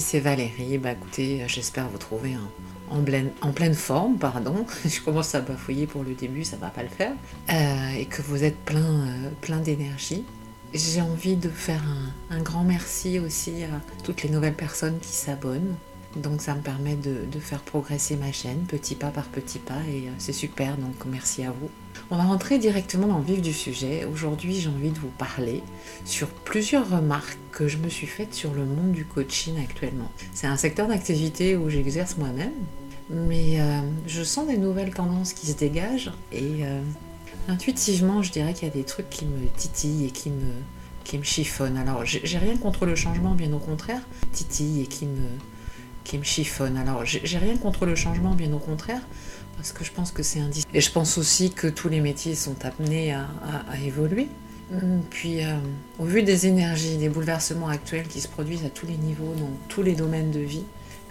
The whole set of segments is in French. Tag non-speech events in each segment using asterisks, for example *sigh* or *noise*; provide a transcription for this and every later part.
c'est Valérie. Bah écoutez, j'espère vous trouver en, pleine, forme, pardon. *laughs* Je commence à bafouiller pour le début, ça va pas le faire. Euh, et que vous êtes plein, euh, plein d'énergie. J'ai envie de faire un, grand merci aussi à toutes les nouvelles personnes qui s'abonnent. Donc ça me permet de, faire progresser ma chaîne petit pas par petit pas et euh, c'est super, donc merci à vous. On va rentrer directement dans le vif du sujet. Aujourd'hui j'ai envie de vous parler sur plusieurs remarques que je me suis faites sur le monde du coaching actuellement. C'est un secteur d'activité où j'exerce moi-même, mais euh, je sens des nouvelles tendances qui se dégagent et euh, intuitivement je dirais qu'il y a des trucs qui me titillent et qui me, qui me chiffonnent. Alors j'ai rien contre le changement, bien au contraire, titille et qui me qui me chiffonne. Alors, j'ai rien contre le changement, bien au contraire, parce que je pense que c'est indispensable. Et je pense aussi que tous les métiers sont amenés à, évoluer. Hum, puis, euh, au vu des énergies, des bouleversements actuels qui se produisent à tous les niveaux, dans tous les domaines de vie,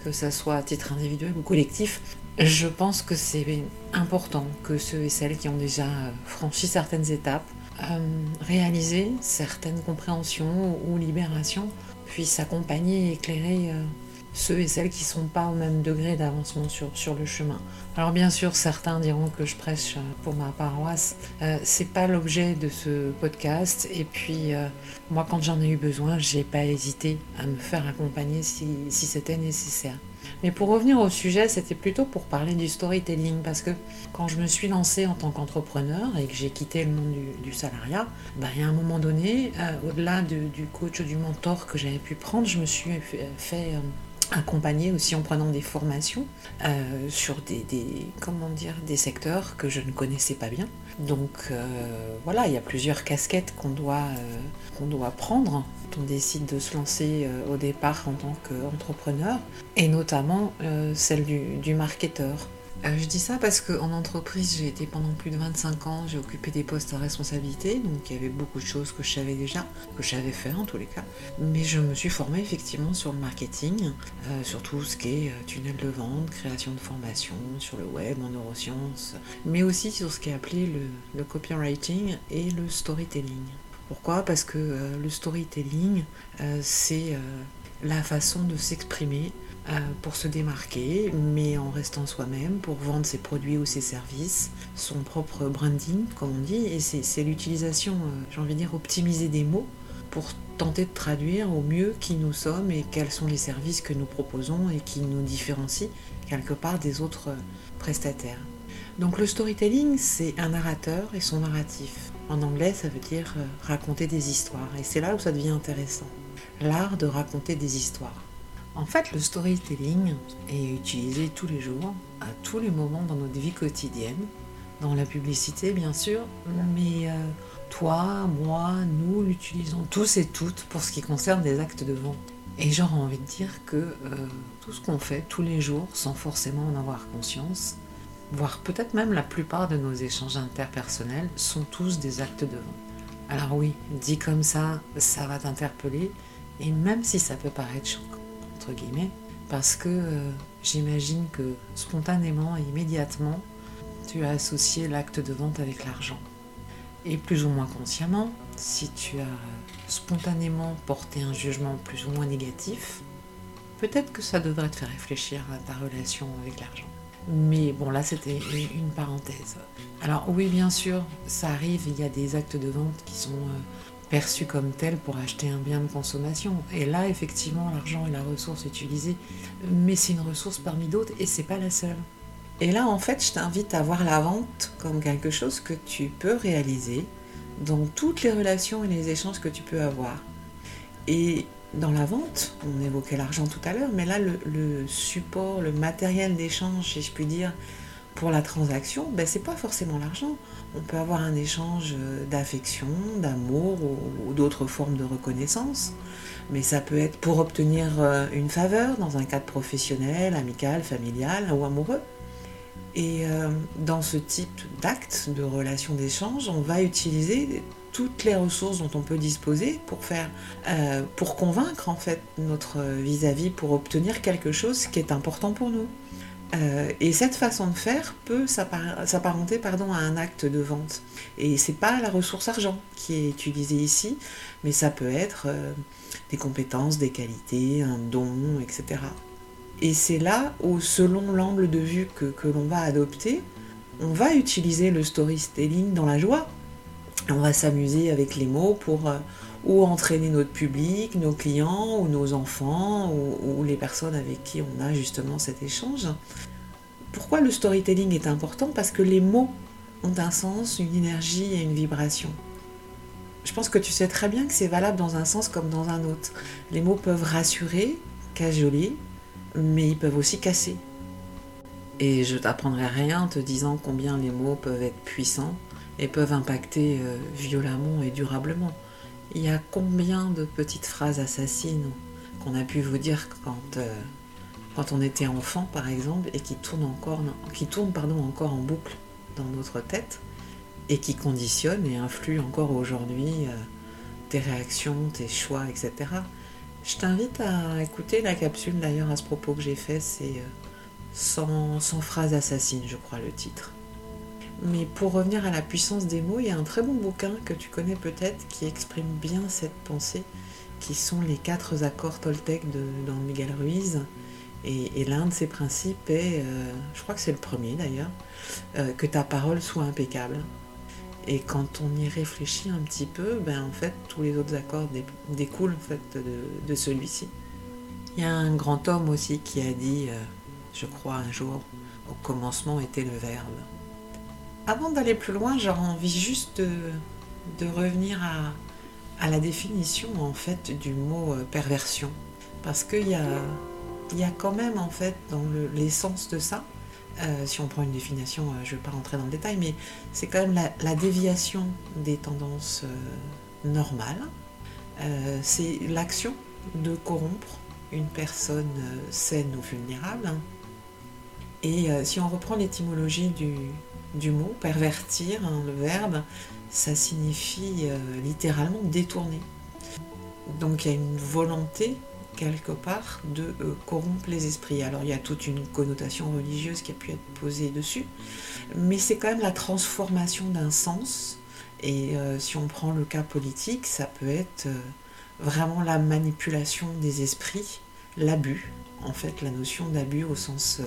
que ce soit à titre individuel ou collectif, je pense que c'est important que ceux et celles qui ont déjà franchi certaines étapes, euh, réalisé certaines compréhensions ou libérations, puissent accompagner et éclairer euh, ceux et celles qui ne sont pas au même degré d'avancement sur, sur le chemin. Alors bien sûr, certains diront que je prêche euh, pour ma paroisse. Euh, c'est pas l'objet de ce podcast. Et puis, euh, moi, quand j'en ai eu besoin, j'ai pas hésité à me faire accompagner si, si c'était nécessaire. Mais pour revenir au sujet, c'était plutôt pour parler du storytelling, parce que quand je me suis lancée en tant qu'entrepreneur et que j'ai quitté le monde du, salariat, bah, il y a un moment donné, au-delà du coach ou du mentor que j'avais pu prendre, je me suis fait accompagner aussi en prenant des formations euh, sur des, des secteurs que je ne connaissais pas bien. Donc euh, voilà, il y a plusieurs casquettes qu'on doit, euh, qu'on prendre quand on décide de se lancer au départ en tant qu'entrepreneur, et notamment celle du marketeur. Euh, je dis ça parce qu'en entreprise, j'ai été pendant plus de 25 ans, j'ai occupé des postes à responsabilité, donc il y avait beaucoup de choses que je savais déjà, que j'avais fait en tous les cas. Mais je me suis formée effectivement sur le marketing, euh, sur tout ce qui est euh, tunnel de vente, création de formation, sur le web, en neurosciences, mais aussi sur ce qui est appelé le, copywriting et le storytelling. Pourquoi? Parce que le storytelling, c'est la façon de s'exprimer euh, pour se démarquer, mais en restant soi-même, pour vendre ses produits ou ses services, son propre branding, comme on dit, et c'est l'utilisation, euh, j'ai envie de dire, optimiser des mots pour tenter de traduire au mieux qui nous sommes et quels sont les services que nous proposons et qui nous différencient quelque part des autres euh, prestataires. Donc le storytelling, c'est un narrateur et son narratif. En anglais, ça veut dire raconter des histoires. Et c'est là où ça devient intéressant. L'art de raconter des histoires. En fait, le storytelling est utilisé tous les jours, à tous les moments dans notre vie quotidienne, dans la publicité bien sûr, mais euh, toi, moi, nous l'utilisons tous et toutes pour ce qui concerne des actes de vente. Et j'aurais envie de dire que euh, tout ce qu'on fait tous les jours, sans forcément en avoir conscience, voire peut-être même la plupart de nos échanges interpersonnels, sont tous des actes de vente. Alors oui, dit comme ça, ça va t'interpeller, et même si ça peut paraître choquant, guillemets, parce que euh, j'imagine que spontanément et immédiatement, tu as associé l'acte de vente avec l'argent. Et plus ou moins consciemment, si tu as spontanément porté un jugement plus ou moins négatif, peut-être que ça devrait te faire réfléchir à ta relation avec l'argent. Mais bon, là, c'était une parenthèse. Alors oui, bien sûr, ça arrive, il y a des actes de vente qui sont euh, perçu comme tel pour acheter un bien de consommation. Et là, effectivement, l'argent est la ressource utilisée, mais c'est une ressource parmi d'autres et c'est pas la seule. Et là, en fait, je t'invite à voir la vente comme quelque chose que tu peux réaliser dans toutes les relations et les échanges que tu peux avoir. Et dans la vente, on évoquait l'argent tout à l'heure, mais là, le, support, le matériel d'échange, si je puis dire, pour la transaction, ben, c'est pas forcément l'argent. On peut avoir un échange d'affection, d'amour ou, d'autres formes de reconnaissance. Mais ça peut être pour obtenir euh, une faveur dans un cadre professionnel, amical, familial ou amoureux. Et euh, dans ce type d'acte, de relation d'échange, on va utiliser toutes les ressources dont on peut disposer pour euh, convaincre en fait notre vis-à-vis, -vis, pour obtenir quelque chose qui est important pour nous. Euh, et cette façon de faire peut s'apparenter à un acte de vente. Et c'est pas la ressource argent qui est utilisée ici, mais ça peut être euh, des compétences, des qualités, un don, etc. Et c'est là où, selon l'angle de vue que, que l'on va adopter, on va utiliser le storytelling dans la joie. On va s'amuser avec les mots pour euh, ou entraîner notre public, nos clients ou nos enfants ou, les personnes avec qui on a justement cet échange. Pourquoi le storytelling est important? Parce que les mots ont un sens, une énergie et une vibration. Je pense que tu sais très bien que c'est valable dans un sens comme dans un autre. Les mots peuvent rassurer, cajoler, mais ils peuvent aussi casser. Et je t'apprendrai rien en te disant combien les mots peuvent être puissants et peuvent impacter euh, violemment et durablement. Il y a combien de petites phrases assassines qu'on a pu vous dire quand, euh, quand on était enfant, par exemple, et qui tournent, encore, qui tournent pardon, encore en boucle dans notre tête, et qui conditionnent et influent encore aujourd'hui euh, tes réactions, tes choix, etc. Je t'invite à écouter la capsule d'ailleurs à ce propos que j'ai fait, c'est 100 euh, phrases assassines, je crois, le titre. Mais pour revenir à la puissance des mots, il y a un très bon bouquin que tu connais peut-être qui exprime bien cette pensée, qui sont les quatre accords Toltec de, dans Miguel Ruiz. Et, l'un de ces principes est, euh, je crois que c'est le premier d'ailleurs, euh, que ta parole soit impeccable. Et quand on y réfléchit un petit peu, ben en fait tous les autres accords découlent en fait de, de celui-ci. Il y a un grand homme aussi qui a dit, euh, je crois un jour, au commencement était le verbe. Avant d'aller plus loin, j'aurais envie juste de, revenir à, la définition en fait du mot euh, perversion. Parce qu'il y a, quand même en fait dans l'essence de ça, euh, si on prend une définition, euh, je ne vais pas rentrer dans le détail, mais c'est quand même la, déviation des tendances normales. c'est l'action de corrompre une personne saine ou vulnérable. Et si on reprend l'étymologie du, mot pervertir, hein, le verbe, ça signifie euh, littéralement détourner. Donc il y a une volonté quelque part de euh, corrompre les esprits. Alors il y a toute une connotation religieuse qui a pu être posée dessus, mais c'est quand même la transformation d'un sens. Et euh, si on prend le cas politique, ça peut être vraiment la manipulation des esprits, l'abus, en fait la notion d'abus au sens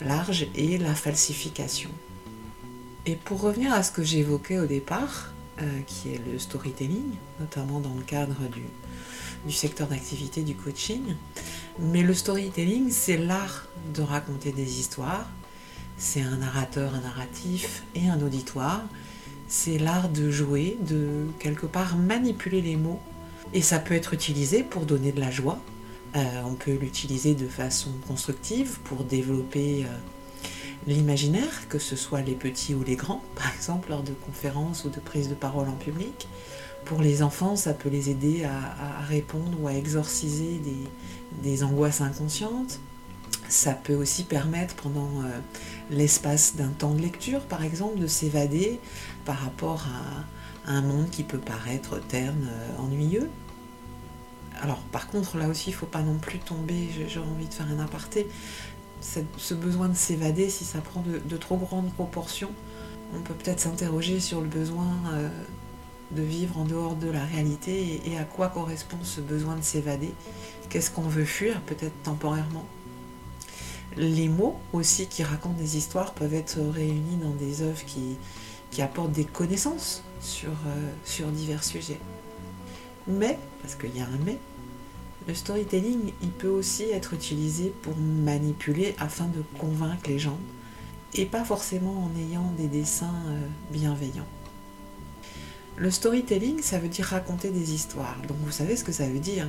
large et la falsification. Et pour revenir à ce que j'évoquais au départ, euh, qui est le storytelling, notamment dans le cadre du, du secteur d'activité du coaching, mais le storytelling, c'est l'art de raconter des histoires, c'est un narrateur, un narratif et un auditoire, c'est l'art de jouer, de quelque part manipuler les mots, et ça peut être utilisé pour donner de la joie, euh, on peut l'utiliser de façon constructive pour développer... Euh, l'imaginaire, que ce soit les petits ou les grands, *laughs* par exemple lors de conférences ou de prises de parole en public. Pour les enfants, ça peut les aider à, répondre ou à exorciser des, angoisses inconscientes. Ça peut aussi permettre pendant euh, l'espace d'un temps de lecture, par exemple, de s'évader par rapport à, un monde qui peut paraître terne, euh, ennuyeux. Alors par contre, là aussi, il ne faut pas non plus tomber, j'ai envie de faire un aparté, ce besoin de s'évader, si ça prend de, trop grandes proportions, on peut peut-être s'interroger sur le besoin euh, de vivre en dehors de la réalité et, à quoi correspond ce besoin de s'évader. Qu'est-ce qu'on veut fuir, peut-être temporairement? Les mots aussi qui racontent des histoires peuvent être réunis dans des œuvres qui, apportent des connaissances sur, euh, sur divers sujets. Mais, parce qu'il y a un mais, le storytelling, il peut aussi être utilisé pour manipuler afin de convaincre les gens, et pas forcément en ayant des dessins euh, bienveillants. Le storytelling, ça veut dire raconter des histoires. Donc vous savez ce que ça veut dire.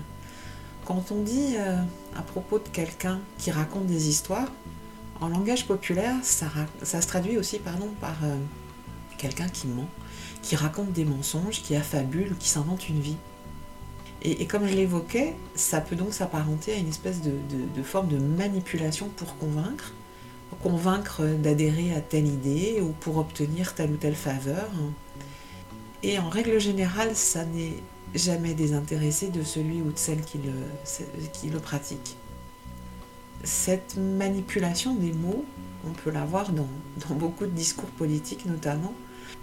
Quand on dit euh, à propos de quelqu'un qui raconte des histoires, en langage populaire, ça, se traduit aussi par euh, quelqu'un qui ment, qui raconte des mensonges, qui affabule, qui s'invente une vie. Et, comme je l'évoquais, ça peut donc s'apparenter à une espèce de, forme de manipulation pour convaincre, convaincre d'adhérer à telle idée ou pour obtenir telle ou telle faveur. Et en règle générale, ça n'est jamais désintéressé de celui ou de celle qui le, pratique. cette manipulation des mots, on peut la voir dans beaucoup de discours politiques notamment.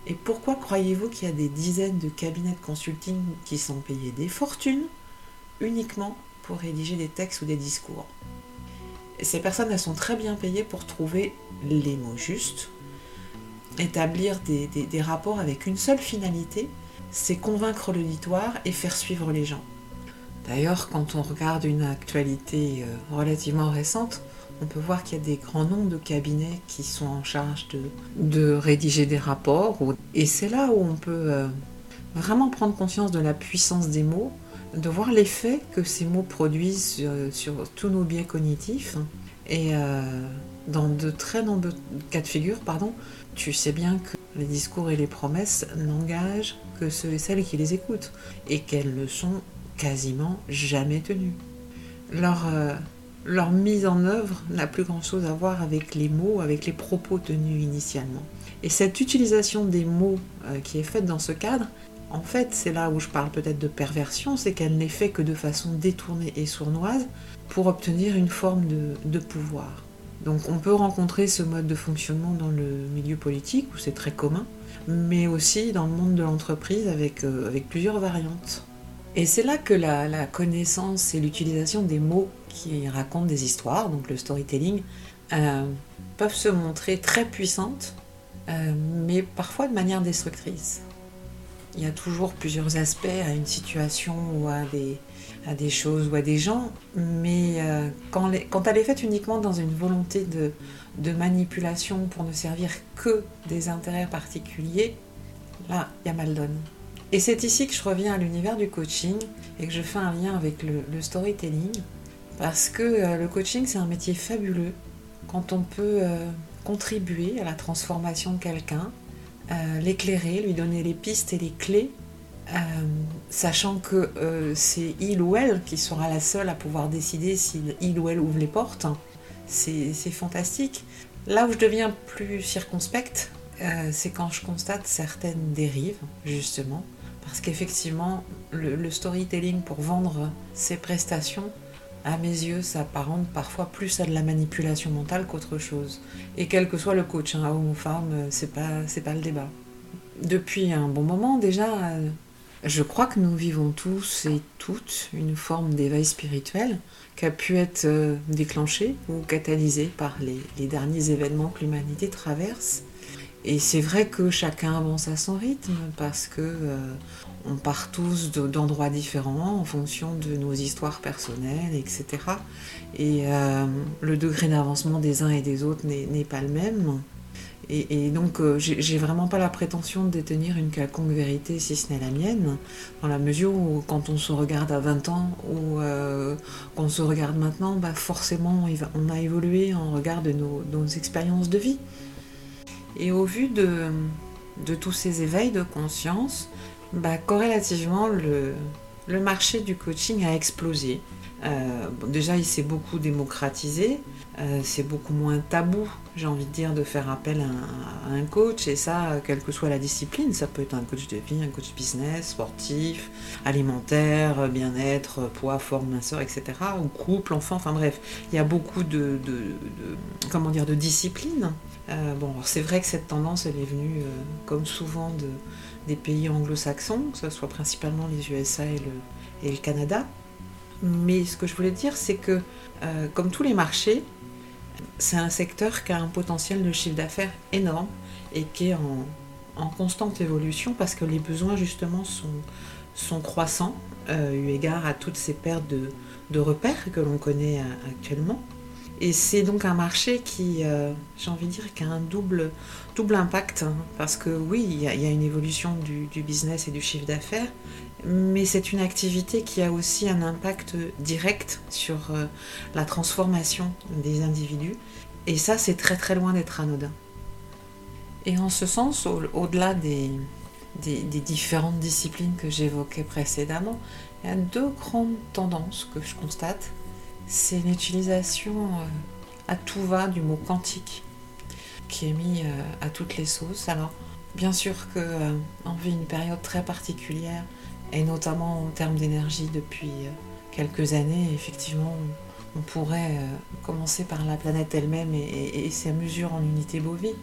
Et pourquoi croyez-vous qu'il y a des dizaines de cabinets de consulting qui sont payés des fortunes uniquement pour rédiger des textes ou des discours? Ces personnes, elles sont très bien payées pour trouver les mots justes, établir des, des rapports avec une seule finalité, c'est convaincre l'auditoire et faire suivre les gens. D'ailleurs, quand on regarde une actualité euh, relativement récente, on peut voir qu'il y a des grands nombres de cabinets qui sont en charge de, rédiger des rapports. Et c'est là où on peut euh, vraiment prendre conscience de la puissance des mots, de voir l'effet que ces mots produisent sur, tous nos biais cognitifs. Et euh, dans de très nombreux cas de figure, pardon, tu sais bien que les discours et les promesses n'engagent que ceux et celles qui les écoutent, et qu'elles ne sont quasiment jamais tenues. Euh, leur mise en œuvre n'a plus grand-chose à voir avec les mots, avec les propos tenus initialement. Et cette utilisation des mots euh, qui est faite dans ce cadre, en fait, c'est là où je parle peut-être de perversion, c'est qu'elle n'est faite que de façon détournée et sournoise pour obtenir une forme de pouvoir. Donc on peut rencontrer ce mode de fonctionnement dans le milieu politique où c'est très commun, mais aussi dans le monde de l'entreprise avec, euh, avec plusieurs variantes. Et c'est là que la, connaissance et l'utilisation des mots qui racontent des histoires, donc le storytelling, euh, peuvent se montrer très puissantes, euh, mais parfois de manière destructrice. Il y a toujours plusieurs aspects à une situation ou à des, à des choses ou à des gens, mais euh, quand, quand, elle est faite uniquement dans une volonté de, manipulation pour ne servir que des intérêts particuliers, là, il y a mal donne. Et c'est ici que je reviens à l'univers du coaching et que je fais un lien avec le, storytelling, parce que euh, le coaching, c'est un métier fabuleux quand on peut contribuer à la transformation de quelqu'un, l'éclairer, lui donner les pistes et les clés euh, sachant que euh, c'est il ou elle qui sera la seule à pouvoir décider si il ou elle ouvre les portes. C'est fantastique. Là où je deviens plus circonspecte, euh, c'est quand je constate certaines dérives, justement, parce qu'effectivement, le, storytelling pour vendre ses prestations, à mes yeux, s'apparente parfois plus à de la manipulation mentale qu'autre chose. Et quel que soit le coach, hein, homme ou femme, c'est pas, pas le débat. Depuis un bon moment déjà, je crois que nous vivons tous et toutes une forme d'éveil spirituel qui a pu être euh, déclenché ou catalysé par les, derniers événements que l'humanité traverse. Et c'est vrai que chacun avance à son rythme parce que euh, on part tous d'endroits différents en fonction de nos histoires personnelles, etc. Et euh, le degré d'avancement des uns et des autres n'est pas le même. Et, donc, euh, j'ai vraiment pas la prétention de détenir une quelconque vérité, si ce n'est la mienne, dans la mesure où, quand on se regarde à 20 ans ou euh, qu'on se regarde maintenant, bah forcément, on a évolué en regard de nos, expériences de vie. Et au vu de, tous ces éveils de conscience, bah, corrélativement, le, marché du coaching a explosé. Euh, déjà, il s'est beaucoup démocratisé. Euh, c'est beaucoup moins tabou, j'ai envie de dire, de faire appel à, un coach. Et ça, quelle que soit la discipline, ça peut être un coach de vie, un coach business, sportif, alimentaire, bien-être, poids, forme, minceur, etc. Ou couple, enfant, enfin bref, il y a beaucoup de, comment dire, de disciplines. Euh, bon, c'est vrai que cette tendance, elle est venue, comme souvent, de, pays anglo-saxons, que ce soit principalement les USA et le, Canada. Mais ce que je voulais dire, c'est que, comme tous les marchés, c'est un secteur qui a un potentiel de chiffre d'affaires énorme et qui est en, constante évolution parce que les besoins justement sont, croissants euh, eu égard à toutes ces pertes de, repères que l'on connaît euh, actuellement. Et c'est donc un marché qui, euh, j'ai envie de dire, qui a un double, double impact. Hein, parce que oui, il y, a, une évolution du, business et du chiffre d'affaires, mais c'est une activité qui a aussi un impact direct sur euh, la transformation des individus. Et ça, c'est très très loin d'être anodin. Et en ce sens, au-delà des, des, différentes disciplines que j'évoquais précédemment, il y a deux grandes tendances que je constate. C'est l'utilisation euh, à tout va du mot quantique, qui est mis euh, à toutes les sauces. Alors, bien sûr qu'on vit une période très particulière et notamment en termes d'énergie depuis euh, quelques années, effectivement, on pourrait commencer par la planète elle-même et, sa mesure en unité bovie.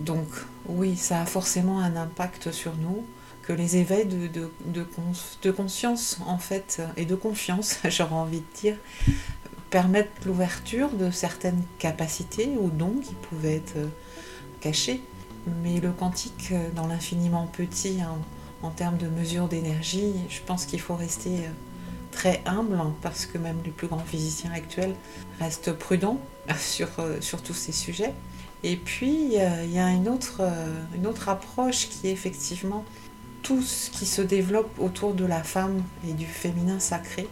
donc oui, ça a forcément un impact sur nous, que les éveils de, de, conscience en fait et de confiance, *laughs* j'aurais envie de dire, permettent l'ouverture de certaines capacités ou dons qui pouvaient être cachés. Mais le quantique, dans l'infiniment petit, hein, en termes de mesure d'énergie, je pense qu'il faut rester très humble hein, parce que même les plus grands physiciens actuels restent prudents *laughs* sur, sur tous ces sujets. Et puis, il y a une autre, une autre approche qui est effectivement tout ce qui se développe autour de la femme et du féminin sacré.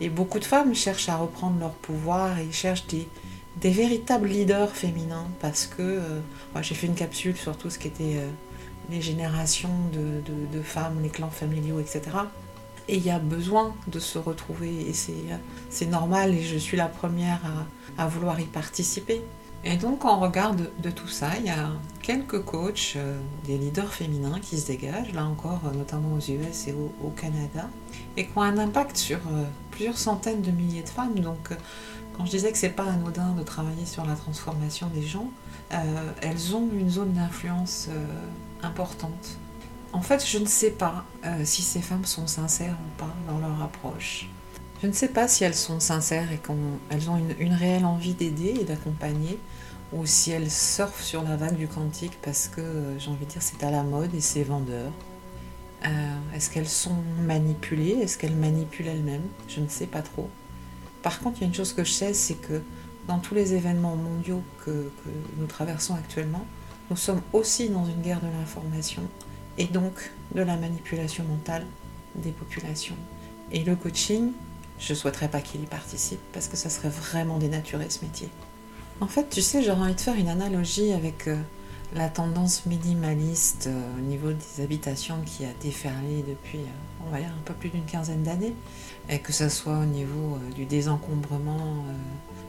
Et beaucoup de femmes cherchent à reprendre leur pouvoir et cherchent des, véritables leaders féminins parce que euh, moi j'ai fait une capsule sur tout ce qui était euh, les générations de, femmes, les clans familiaux, etc. Et il y a besoin de se retrouver et c'est normal et je suis la première à vouloir y participer. Et donc, en regard de, tout ça, il y a quelques coachs, euh, des leaders féminins qui se dégagent, là encore, euh, notamment aux US et au, Canada, et qui ont un impact sur euh, plusieurs centaines de milliers de femmes. Donc, quand je disais que c'est pas anodin de travailler sur la transformation des gens, elles ont une zone d'influence importante. En fait, je ne sais pas si ces femmes sont sincères ou pas dans leur approche. Je ne sais pas si elles sont sincères et qu'elles ont une, réelle envie d'aider et d'accompagner, ou si elles surfent sur la vague du quantique parce que, euh, j'ai envie de dire, c'est à la mode et c'est vendeur. Euh, est-ce qu'elles sont manipulées? Est-ce qu'elles manipulent elles-mêmes? Je ne sais pas trop. Par contre, il y a une chose que je sais, c'est que dans tous les événements mondiaux que nous traversons actuellement, nous sommes aussi dans une guerre de l'information et donc de la manipulation mentale des populations. Et le coaching, je souhaiterais pas qu'il y participe parce que ça serait vraiment dénaturer ce métier. En fait, tu sais, j'aurais envie de faire une analogie avec euh, la tendance minimaliste euh, au niveau des habitations qui a déferlé depuis, euh, on va dire, un peu plus d'une quinzaine d'années. Et que ce soit au niveau du désencombrement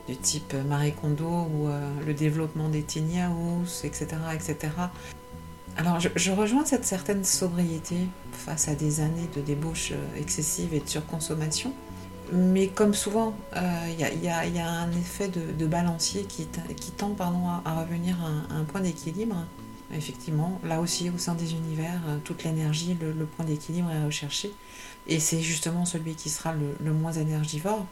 du type Marie Kondo ou le développement des tiny house, etc., etc. Alors, je, je, rejoins cette certaine sobriété face à des années de débauche excessive et de surconsommation mais comme souvent, il euh, y, a un effet de, balancier qui, tend à, revenir à un, point d'équilibre. Effectivement, là aussi, au sein des univers, euh, toute l'énergie, le, point d'équilibre est recherché. Et c'est justement celui qui sera le, moins énergivore.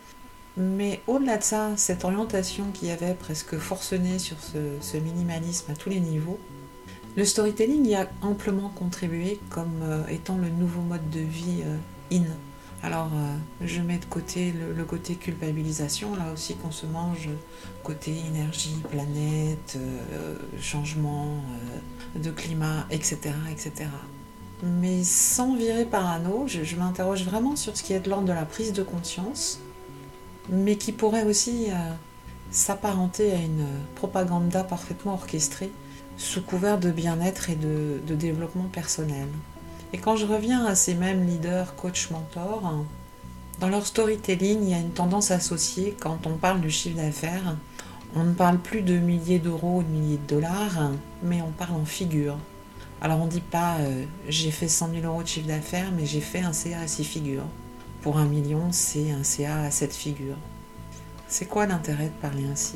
Mais au-delà de ça, cette orientation qui avait presque forcené sur ce, minimalisme à tous les niveaux, le storytelling y a amplement contribué comme euh, étant le nouveau mode de vie in alors, euh, je mets de côté le, côté culpabilisation, là aussi qu'on se mange, côté énergie, planète, euh, changement euh, de climat, etc., etc. Mais sans virer parano, je, je m'interroge vraiment sur ce qui est de l'ordre de la prise de conscience, mais qui pourrait aussi s'apparenter à une propaganda parfaitement orchestrée sous couvert de bien-être et de développement personnel. Et quand je reviens à ces mêmes leaders, coach, mentors, dans leur storytelling, il y a une tendance associée quand on parle du chiffre d'affaires. On ne parle plus de milliers d'euros ou de milliers de dollars, mais on parle en figures. Alors on ne dit pas euh, j'ai fait 100 000 euros de chiffre d'affaires, mais j'ai fait un CA à 6 figures. Pour un million, c'est un CA à 7 figures. C'est quoi l'intérêt de parler ainsi?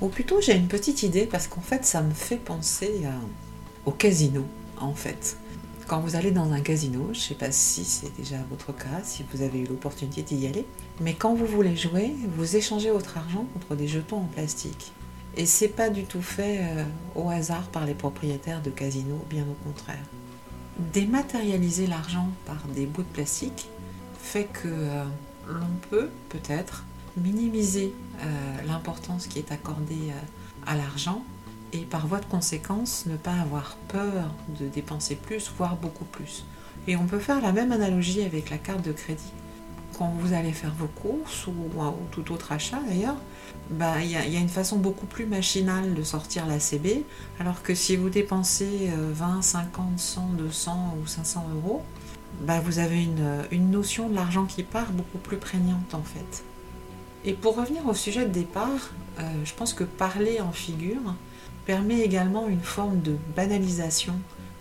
Ou plutôt, j'ai une petite idée parce qu'en fait, ça me fait penser au casino, en fait. Quand vous allez dans un casino, je ne sais pas si c'est déjà votre cas, si vous avez eu l'opportunité d'y aller, mais quand vous voulez jouer, vous échangez votre argent contre des jetons en plastique. Et c'est pas du tout fait euh, au hasard par les propriétaires de casinos, bien au contraire. Dématérialiser l'argent par des bouts de plastique fait que euh, l'on peut peut-être minimiser euh, l'importance qui est accordée à l'argent et par voie de conséquence ne pas avoir peur de dépenser plus, voire beaucoup plus. Et on peut faire la même analogie avec la carte de crédit. Quand vous allez faire vos courses ou, tout autre achat d'ailleurs, bah, il y, a une façon beaucoup plus machinale de sortir la CB, alors que si vous dépensez 20, 50, 100, 200 ou 500 euros, bah, vous avez une, une notion de l'argent qui part beaucoup plus prégnante en fait. Et pour revenir au sujet de départ, euh, je pense que parler en figure, permet également une forme de banalisation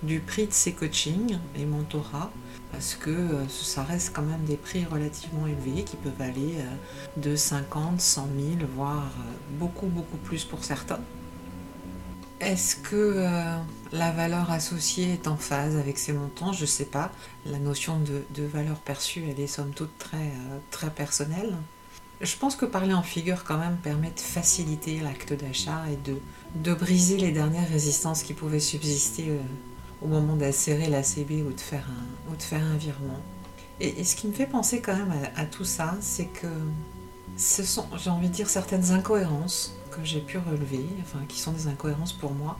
du prix de ses coachings et mentorats parce que euh, ça reste quand même des prix relativement élevés qui peuvent aller euh, de 50, 100 000, voire euh, beaucoup, beaucoup plus pour certains. Est-ce que la valeur associée est en phase avec ces montants? Je ne sais pas. La notion de, valeur perçue, elle est somme toute très, très personnelle. Je pense que parler en figure quand même permet de faciliter l'acte d'achat et de, de briser les dernières résistances qui pouvaient subsister au moment d'insérer la CB ou de faire un, ou de faire un virement. Et, ce qui me fait penser quand même à, tout ça, c'est que ce sont, j'ai envie de dire, certaines incohérences que j'ai pu relever, enfin qui sont des incohérences pour moi,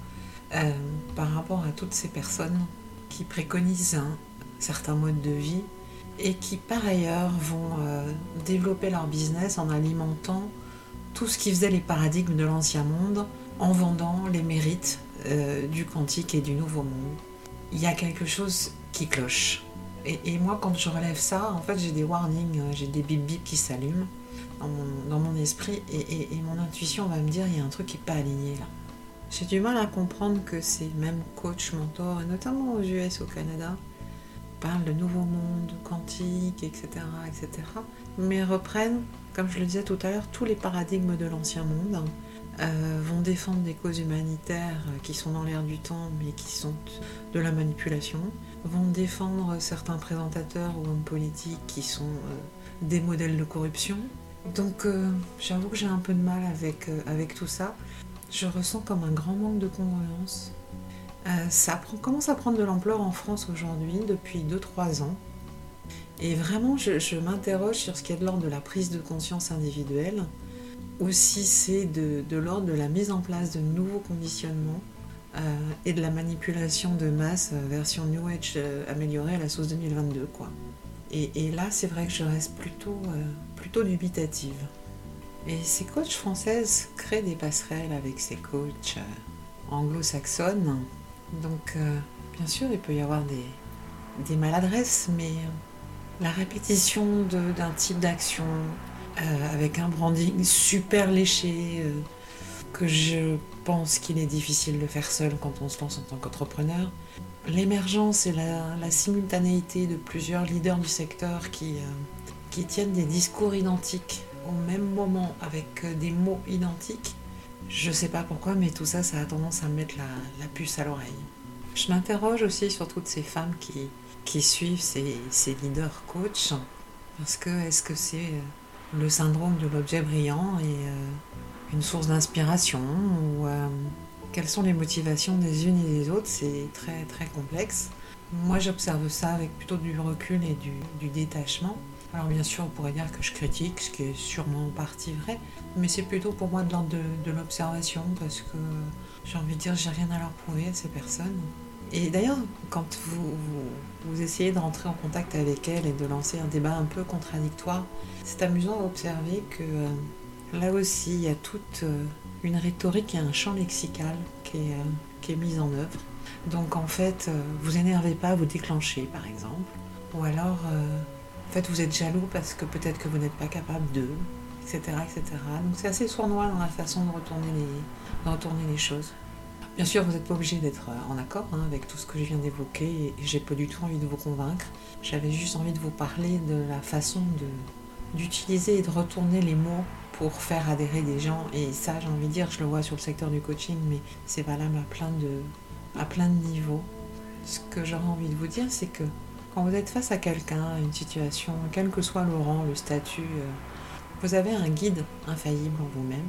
euh, par rapport à toutes ces personnes qui préconisent un certain mode de vie et qui par ailleurs vont euh, développer leur business en alimentant tout ce qui faisait les paradigmes de l'ancien monde en vendant les mérites euh, du quantique et du nouveau monde il y a quelque chose qui cloche. Et, moi, quand je relève ça, en fait, j'ai des warnings, euh, j'ai des bip bip qui s'allument dans mon, esprit et, mon intuition va me dire il y a un truc qui n'est pas aligné là. J'ai du mal à comprendre que ces mêmes coachs, mentors, et notamment aux US, au Canada, parlent de nouveau monde, quantique, etc., etc., mais reprennent, comme je le disais tout à l'heure, tous les paradigmes de l'ancien monde euh, vont défendre des causes humanitaires qui sont dans l'air du temps mais qui sont de la manipulation, vont défendre certains présentateurs ou hommes politiques qui sont euh, des modèles de corruption. Donc euh, j'avoue que j'ai un peu de mal avec, avec tout ça. Je ressens comme un grand manque de congruence. Ça commence à prendre de l'ampleur en France aujourd'hui depuis 2-3 ans. Et vraiment, je, m'interroge sur ce qui est de l'ordre de la prise de conscience individuelle aussi c'est de, l'ordre de la mise en place de nouveaux conditionnements euh, et de la manipulation de masse euh, version New Age euh, améliorée à la sauce 2022 quoi. Et, là c'est vrai que je reste plutôt, plutôt dubitative. Et ces coachs françaises créent des passerelles avec ces coachs anglo-saxonnes. Donc bien sûr il peut y avoir des, maladresses, mais la répétition d'un type d'action euh, avec un branding super léché, euh, que je pense qu'il est difficile de faire seul quand on se lance en tant qu'entrepreneur. L'émergence et la, simultanéité de plusieurs leaders du secteur qui, euh, qui tiennent des discours identiques au même moment avec des mots identiques, je sais pas pourquoi, mais tout ça, ça a tendance à me mettre la, puce à l'oreille. Je m'interroge aussi sur toutes ces femmes qui, qui suivent ces, ces leaders coachs, parce que est-ce que c'est le syndrome de l'objet brillant est euh, une source d'inspiration ou euh, quelles sont les motivations des unes et des autres, c'est très très complexe. Moi j'observe ça avec plutôt du recul et du, détachement. Alors bien sûr on pourrait dire que je critique, ce qui est sûrement en partie vrai, mais c'est plutôt pour moi de l'ordre de, l'observation parce que j'ai envie de dire j'ai rien à leur prouver à ces personnes. Et d'ailleurs, quand vous, vous, essayez de rentrer en contact avec elles et de lancer un débat un peu contradictoire, c'est amusant d'observer que euh, là aussi, il y a toute euh, une rhétorique et un champ lexical qui est, euh, qui est mise en œuvre. Donc en fait, vous énervez pas, vous déclenchez par exemple. Ou alors, en fait, vous êtes jaloux parce que peut-être que vous n'êtes pas capable de, etc. etc. Donc c'est assez sournois dans la façon de retourner les, de retourner les choses. Bien sûr, vous n'êtes pas obligé d'être en accord hein, avec tout ce que je viens d'évoquer et j'ai pas du tout envie de vous convaincre. J'avais juste envie de vous parler de la façon d'utiliser et de retourner les mots pour faire adhérer des gens. Et ça, j'ai envie de dire, je le vois sur le secteur du coaching, mais c'est valable à plein de, à plein de niveaux. Ce que j'aurais envie de vous dire, c'est que quand vous êtes face à quelqu'un, une situation, quel que soit le rang, le statut, euh, vous avez un guide infaillible en vous-même.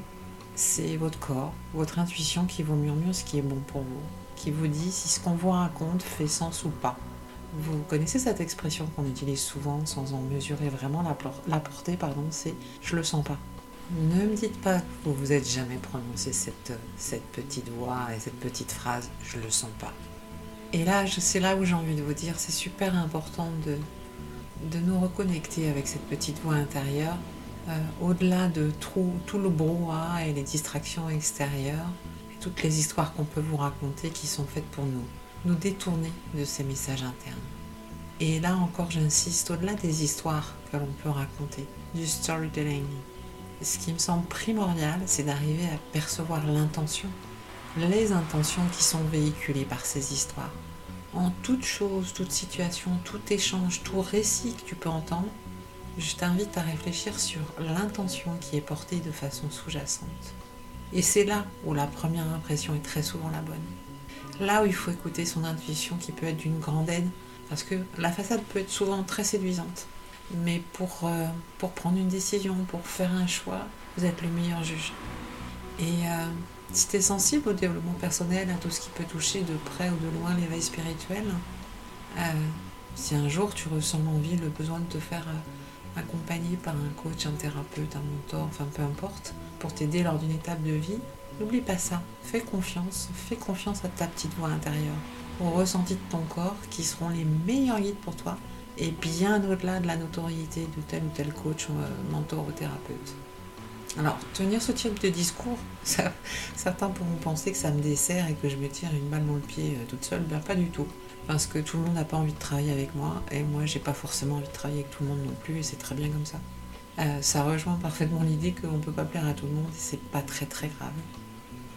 C'est votre corps, votre intuition qui vous murmure ce qui est bon pour vous, qui vous dit si ce qu'on vous raconte fait sens ou pas. Vous connaissez cette expression qu'on utilise souvent sans en mesurer vraiment la, portée, pardon, c'est je le sens pas. Ne me dites pas que vous vous êtes jamais prononcé cette petite voix et cette petite phrase je le sens pas. Et là, c'est là où j'ai envie de vous dire, c'est super important de, de nous reconnecter avec cette petite voix intérieure, euh, au-delà de tout, le brouhaha et les distractions extérieures, toutes les histoires qu'on peut vous raconter qui sont faites pour nous nous détourner de ces messages internes. Et là encore, j'insiste, au-delà des histoires que l'on peut raconter, du storytelling, ce qui me semble primordial, c'est d'arriver à percevoir l'intention, les intentions qui sont véhiculées par ces histoires. en toute chose, toute situation, tout échange, tout récit que tu peux entendre, je t'invite à réfléchir sur l'intention qui est portée de façon sous-jacente. Et c'est là où la première impression est très souvent la bonne. Là où il faut écouter son intuition qui peut être d'une grande aide, parce que la façade peut être souvent très séduisante. Mais pour, euh, pour prendre une décision, pour faire un choix, vous êtes le meilleur juge. Et euh, si tu es sensible au développement personnel, à tout ce qui peut toucher de près ou de loin l'éveil spirituel, euh, si un jour tu ressens l'envie, le besoin de te faire accompagné par un coach, un thérapeute, un mentor, enfin peu importe, pour t'aider lors d'une étape de vie, n'oublie pas ça. Fais confiance, fais confiance à ta petite voix intérieure, aux ressentis de ton corps qui seront les meilleurs guides pour toi et bien au-delà de la notoriété de tel ou tel coach, euh, mentor ou thérapeute. Alors, tenir ce type de discours, *laughs* certains pourront penser que ça me dessert et que je me tire une balle dans le pied euh, toute seule. Ben, pas du tout parce que tout le monde n'a pas envie de travailler avec moi et moi j'ai pas forcément envie de travailler avec tout le monde non plus et c'est très bien comme ça. Euh, ça rejoint parfaitement l'idée qu'on ne peut pas plaire à tout le monde et c'est pas très très grave.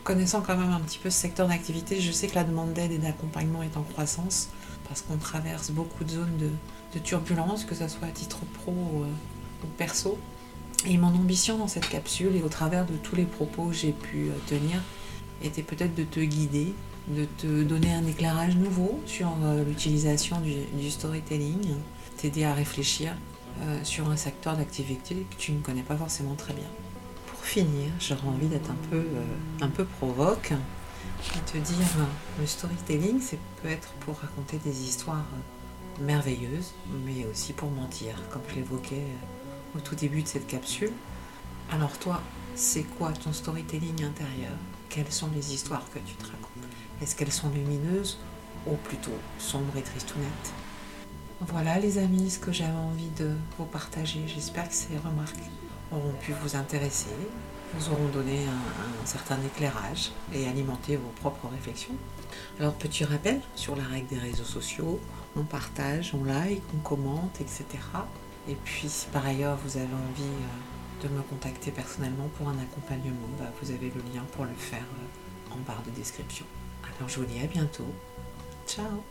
Connaissant quand même un petit peu ce secteur d'activité, je sais que la demande d'aide et d'accompagnement est en croissance parce qu'on traverse beaucoup de zones de, turbulence, que ce soit à titre pro ou, euh, ou, perso. Et mon ambition dans cette capsule et au travers de tous les propos que j'ai pu euh, tenir était peut-être de te guider de te donner un éclairage nouveau sur euh, l'utilisation du, storytelling, t'aider à réfléchir euh, sur un secteur d'activité que tu ne connais pas forcément très bien. Pour finir, j'aurais envie d'être un peu, un peu provoque et te dire le storytelling, c'est peut être pour raconter des histoires merveilleuses, mais aussi pour mentir, comme je l'évoquais au tout début de cette capsule. Alors toi, c'est quoi ton storytelling intérieur? Quelles sont les histoires que tu te racontes? Est-ce qu'elles sont lumineuses ou plutôt sombres et tristounettes? Voilà les amis ce que j'avais envie de vous partager. J'espère que ces remarques auront pu vous intéresser, vous auront donné un, certain éclairage et alimenter vos propres réflexions. Alors petit rappel sur la règle des réseaux sociaux, on partage, on like, on commente, etc. Et puis si par ailleurs vous avez envie euh, de me contacter personnellement pour un accompagnement, bah, vous avez le lien pour le faire euh, en barre de description. Alors je vous dis à bientôt. Ciao